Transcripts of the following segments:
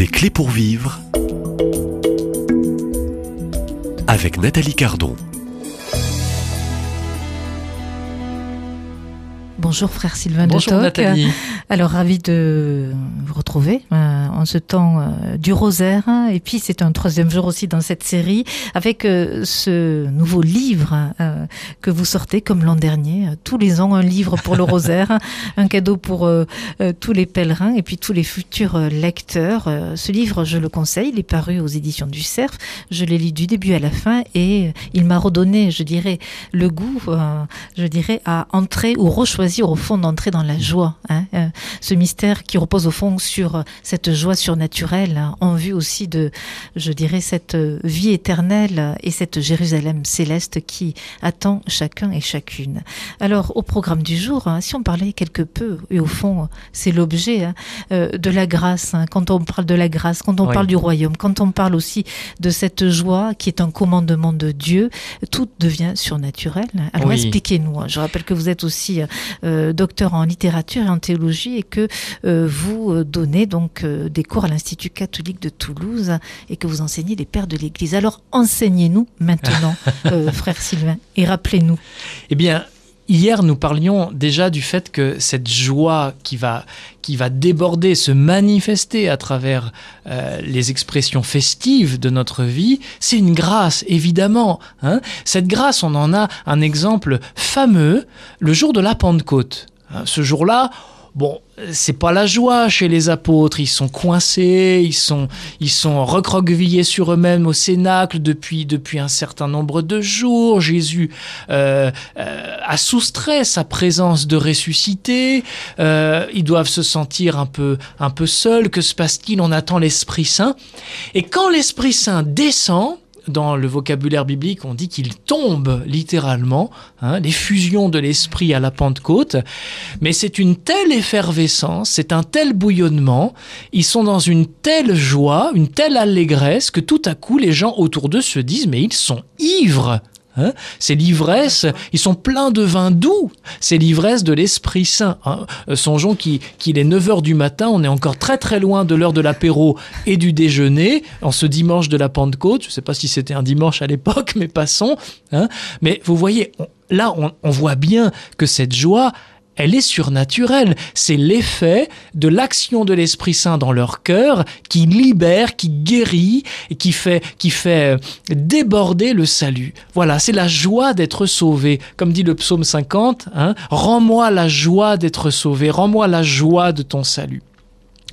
Des clés pour vivre avec Nathalie Cardon. Bonjour frère Sylvain Bonjour de Toc. Nathalie. Alors ravi de vous euh, en ce temps euh, du rosaire. Et puis c'est un troisième jour aussi dans cette série avec euh, ce nouveau livre que vous sortez comme l'an dernier. Tous les ans un livre pour le rosaire un cadeau pour tous les pèlerins et puis tous les futurs lecteurs. Ce livre je le conseille il est paru aux éditions du Cerf. Je l'ai lu du début à la fin et il m'a redonné je dirais le goût je dirais à entrer ou rechoisir au fond d'entrer dans la joie hein, ce mystère qui repose au fond sur euh, cette joie surnaturelle hein, en vue aussi de je dirais cette euh, vie éternelle et cette Jérusalem céleste qui attend chacun et chacune alors au programme du jour hein, si on parlait quelque peu et au fond c'est l'objet hein, euh, de la grâce quand on parle de la grâce quand on Oui. parle du royaume quand on parle aussi de cette joie qui est un commandement de Dieu tout devient surnaturel alors Oui. expliquez-nous je rappelle que vous êtes aussi docteur en littérature et en théologie et que vous euh, donnez donc euh, des cours à l'Institut catholique de Toulouse et que vous enseignez les pères de l'Église. Alors enseignez-nous maintenant, euh, frère Sylvain, et rappelez-nous. Eh bien, hier, nous parlions déjà du fait que cette joie qui va, qui va déborder, se manifester à travers euh, les expressions festives de notre vie, c'est une grâce, évidemment. hein. Cette grâce, on en a un exemple fameux le jour de la Pentecôte. Hein, Ce jour-là, Bon, c'est pas la joie chez les apôtres, ils sont coincés, ils sont, ils sont recroquevillés sur eux-mêmes au cénacle depuis, depuis un certain nombre de jours. Jésus euh, euh, a soustrait sa présence de ressuscité. Euh, ils doivent se sentir un peu, un peu seuls. Que se passe-t-il? On attend l'Esprit Saint. Et quand l'Esprit Saint descend, dans le vocabulaire biblique, on dit qu'il tombe littéralement, hein, l'effusion de l'esprit à la Pentecôte, mais c'est une telle effervescence, c'est un tel bouillonnement, ils sont dans une telle joie, une telle allégresse que tout à coup les gens autour d'eux se disent mais ils sont ivres. Hein? C'est l'ivresse, ils sont pleins de vin doux, c'est l'ivresse de l'Esprit Saint. hein. Euh, songeons qu'il est 9h du matin, on est encore très très loin de l'heure de l'apéro et du déjeuner, en ce dimanche de la Pentecôte, je ne sais pas si c'était un dimanche à l'époque, mais passons. hein. Mais vous voyez, là on voit bien que cette joie, elle est surnaturelle. C'est l'effet de l'action de l'Esprit Saint dans leur cœur qui libère, qui guérit et qui fait, qui fait euh, déborder le salut. Voilà, c'est la joie d'être sauvé. Comme dit le psaume 50, hein, rends-moi la joie d'être sauvé, rends-moi la joie de ton salut.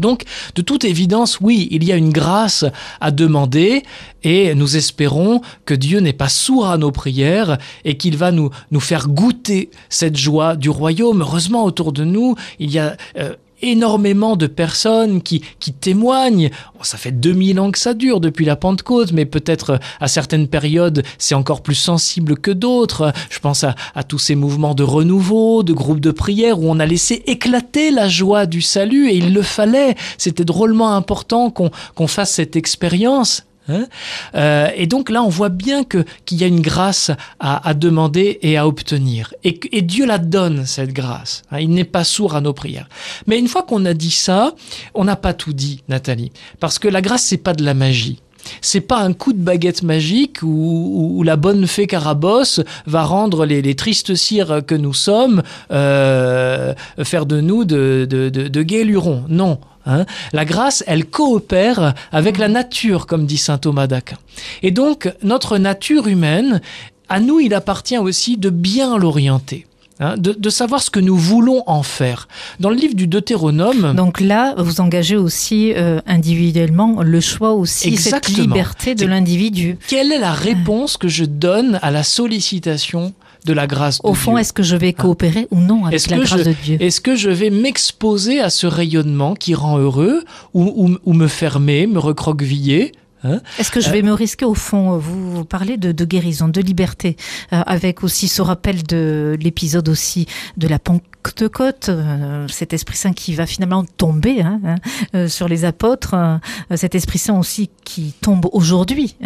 Donc, de toute évidence, oui, il y a une grâce à demander et nous espérons que Dieu n'est pas sourd à nos prières et qu'il va nous, faire goûter cette joie du royaume. Heureusement, autour de nous, il y a euh, énormément de personnes qui, qui témoignent. Ça fait 2000 ans que ça dure depuis la Pentecôte, mais peut-être euh, à certaines périodes, c'est encore plus sensible que d'autres. Je pense à, à tous ces mouvements de renouveau, de groupes de prière où on a laissé éclater la joie du salut et il le fallait. C'était drôlement important qu'on qu'on fasse cette expérience. Hein Euh, et donc là, on voit bien que qu'il y a une grâce à, à demander et à obtenir. Et, Dieu la donne, cette grâce. Hein, il n'est pas sourd à nos prières. Mais une fois qu'on a dit ça, on n'a pas tout dit, Nathalie. Parce que la grâce, c'est pas de la magie. C'est pas un coup de baguette magique où, la bonne fée Carabosse va rendre les, les tristes cires que nous sommes, euh, faire de nous de, de, lurons. Non. hein. La grâce, elle coopère avec la nature, comme dit saint Thomas d'Aquin. Et donc, notre nature humaine, à nous, il appartient aussi de bien l'orienter. Hein, de, de savoir ce que nous voulons en faire. Dans le livre du Deutéronome, Donc là, vous engagez aussi euh, individuellement le choix aussi, cette Exactement. liberté de l'individu. quelle est la réponse que je donne à la sollicitation de la grâce de Au fond, est-ce que je vais coopérer ou non avec la grâce je- de Dieu? Est-ce que je vais m'exposer à ce rayonnement qui rend heureux ou, ou- ou me fermer, me recroqueviller? Hein Est-ce que je vais me risquer au fond Vous, parlez de, guérison, de liberté, euh, avec aussi ce rappel de l'épisode aussi de la Pen- Pentecôte, euh, cet Esprit Saint qui va finalement tomber hein, hein, euh, sur les apôtres, euh, cet Esprit Saint aussi qui tombe aujourd'hui,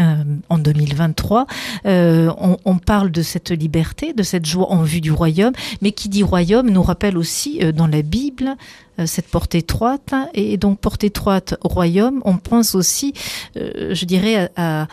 en 2023. Euh, on, on parle de cette liberté, de cette joie en vue du royaume, mais qui dit royaume nous rappelle aussi dans la Bible cette porte étroite et donc porte étroite royaume on pense aussi euh, je dirais à,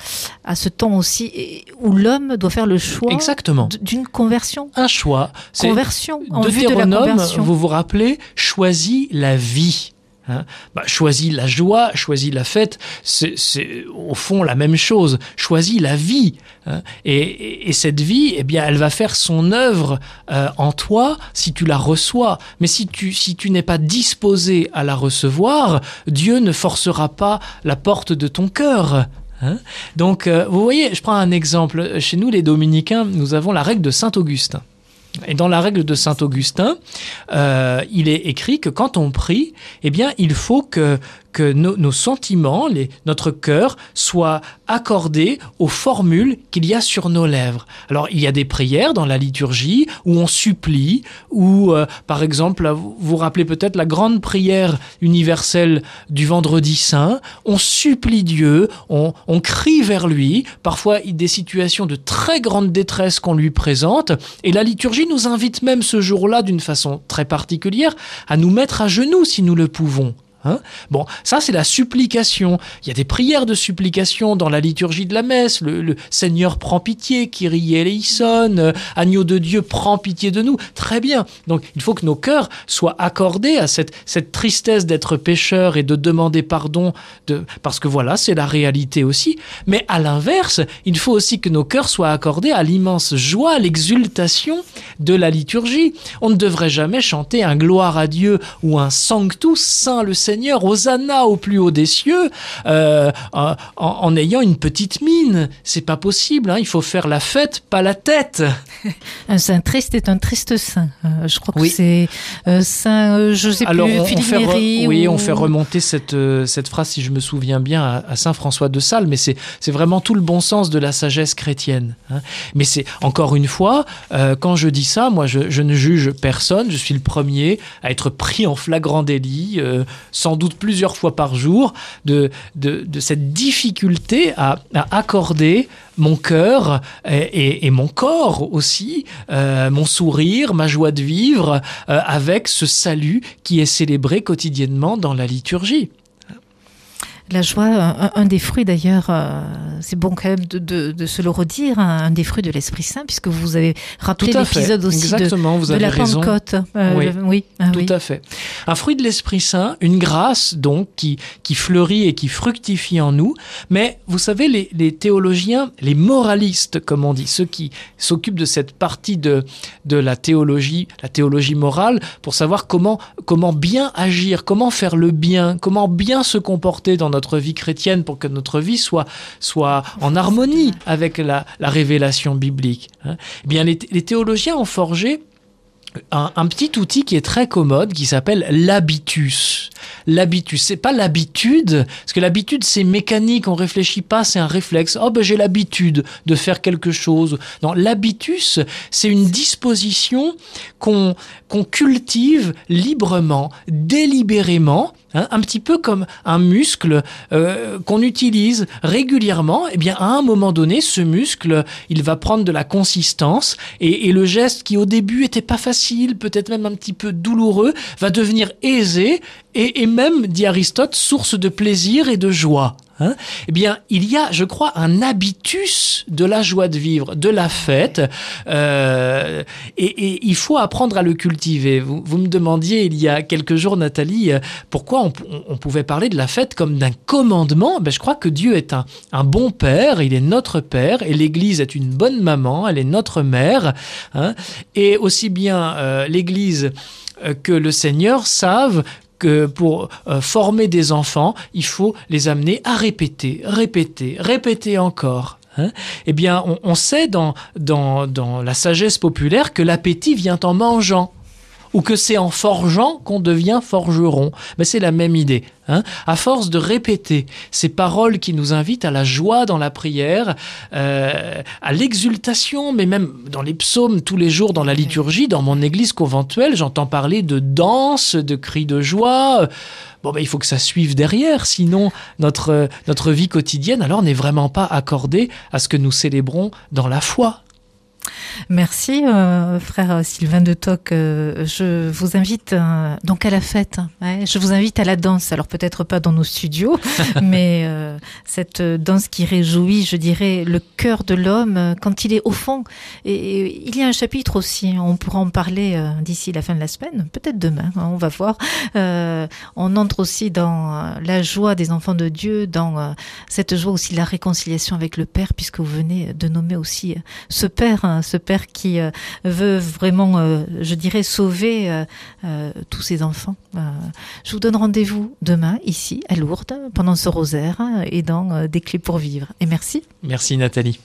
ce temps aussi où l'homme doit faire le choix Exactement. d'une conversion Un choix. Conversion en vue de la Conversion vous vous rappelez, choisit la vie. Hein bah, choisit la joie, choisit la fête, c'est au fond la même chose. Choisit la vie. hein. et, et- et cette vie, eh bien, elle va faire son œuvre euh, en toi si tu la reçois. Mais si tu, si tu n'es pas disposé à la recevoir, Dieu ne forcera pas la porte de ton cœur. hein. Donc, euh, vous voyez, je prends un exemple. Chez nous, les dominicains, nous avons la règle de Saint-Augustin. Et dans la règle de Saint Augustin, euh, il est écrit que quand on prie, eh bien, il faut que, que nos, sentiments, notre cœur, soient accordés aux formules qu'il y a sur nos lèvres. Alors, il y a des prières dans la liturgie où on supplie, où, euh, par exemple, vous vous rappelez peut-être la grande prière universelle du vendredi saint, on supplie Dieu, on, crie vers lui, parfois des situations de très grande détresse qu'on lui présente, et la liturgie nous invite même ce jour-là d'une façon très particulière à nous mettre à genoux si nous le pouvons. Hein bon, ça c'est la supplication. Il y a des prières de supplication dans la liturgie de la messe. Le, Seigneur prend pitié, Kyrie eleison, euh, agneau de Dieu prend pitié de nous. Très bien. Donc il faut que nos cœurs soient accordés à cette, cette tristesse d'être pécheur et de demander pardon, de, parce que voilà, c'est la réalité aussi. Mais à l'inverse, il faut aussi que nos cœurs soient accordés à l'immense joie, l'exultation de la liturgie. On ne devrait jamais chanter un gloire à Dieu ou un sanctus, saint le Seigneur, Hosanna au plus haut des cieux, euh, en, en ayant une petite mine. C'est pas possible. Hein. Il faut faire la fête, pas la tête. un saint triste est un triste saint Euh, je crois que Oui. c'est euh, saint je sais Alors, plus on, fait, oui, ou- on fait remonter cette, cette phrase, si je me souviens bien, à, à Saint François de Sales, mais c'est c'est vraiment tout le bon sens de la sagesse chrétienne. hein. Mais c'est encore une fois, quand je dis ça, moi, je, je ne juge personne. Je suis le premier à être pris en flagrant délit, sans doute plusieurs fois par jour, de, de, cette difficulté à, accorder mon cœur et mon corps aussi, euh, mon sourire, ma joie de vivre, euh, avec ce salut qui est célébré quotidiennement dans la liturgie. La joie, un, un des fruits d'ailleurs, euh, c'est bon quand même de, de, de se le redire, un, des fruits de l'Esprit Saint, puisque vous avez rappelé l'épisode aussi de, la raison. Pentecôte. Euh, Oui. le- oui, ah Tout oui. à fait. Un fruit de l'Esprit Saint, une grâce donc qui, qui fleurit et qui fructifie en nous. Mais vous savez, les, les théologiens, les moralistes, comme on dit, ceux qui s'occupent de cette partie de, de la théologie, la théologie morale, pour savoir comment, comment bien agir, comment faire le bien, comment bien se comporter dans notre vie chrétienne pour que notre vie soit, soit en harmonie avec la, la révélation biblique. hein. Eh bien, les, les théologiens ont forgé un, un petit outil qui est très commode qui s'appelle l'habitus. L'habitus, c'est pas l'habitude, parce que l'habitude c'est mécanique, on réfléchit pas, c'est un réflexe. Oh ben j'ai l'habitude de faire quelque chose. Non, l'habitus, c'est une disposition qu'on qu'on cultive librement, délibérément, hein, un petit peu comme un muscle euh, qu'on utilise régulièrement. Et bien à un moment donné, ce muscle, il va prendre de la consistance et, et le geste qui au début était pas facile, peut-être même un petit peu douloureux, va devenir aisé et, et même, dit Aristote, source de plaisir et de joie. Hein. Eh bien, il y a, je crois, un habitus de la joie de vivre, de la fête, euh, et, il faut apprendre à le cultiver. Vous, me demandiez il y a quelques jours, Nathalie, euh, pourquoi on, pouvait parler de la fête comme d'un commandement. Ben, Je crois que Dieu est un, bon père, il est notre père, et l'Église est une bonne maman, elle est notre mère, hein, et aussi bien euh, l'Église que le Seigneur savent que pour euh, former des enfants, il faut les amener à répéter, répéter, répéter encore. hein. eh bien, on, sait dans la sagesse populaire que l'appétit vient en mangeant. Ou que c'est en forgeant qu'on devient forgeron. Mais c'est la même idée. Hein à force de répéter ces paroles qui nous invitent à la joie dans la prière, euh, à l'exultation, mais même dans les psaumes tous les jours dans la liturgie, dans mon église conventuelle, j'entends parler de danse, de cris de joie. Bon, ben, il faut que ça suive derrière, sinon notre, notre vie quotidienne, alors n'est vraiment pas accordée à ce que nous célébrons dans la foi. Merci, euh, frère Sylvain de Toc. Euh, je vous invite euh, donc à la fête. Ouais, je vous invite à la danse. Alors peut-être pas dans nos studios, mais euh, cette danse qui réjouit, je dirais, le cœur de l'homme quand il est au fond. Et, et, il y a un chapitre aussi. On pourra en parler d'ici la fin de la semaine, peut-être demain. Hein, on va voir. On entre aussi dans la joie des enfants de Dieu, dans cette joie aussi de la réconciliation avec le Père, puisque vous venez de nommer aussi ce Père, hein, ce Père qui euh, veut vraiment, euh, je dirais, sauver euh, tous ses enfants. je vous donne rendez-vous demain ici à Lourdes pendant ce rosaire et dans Des clés pour vivre. Et merci. Merci Nathalie.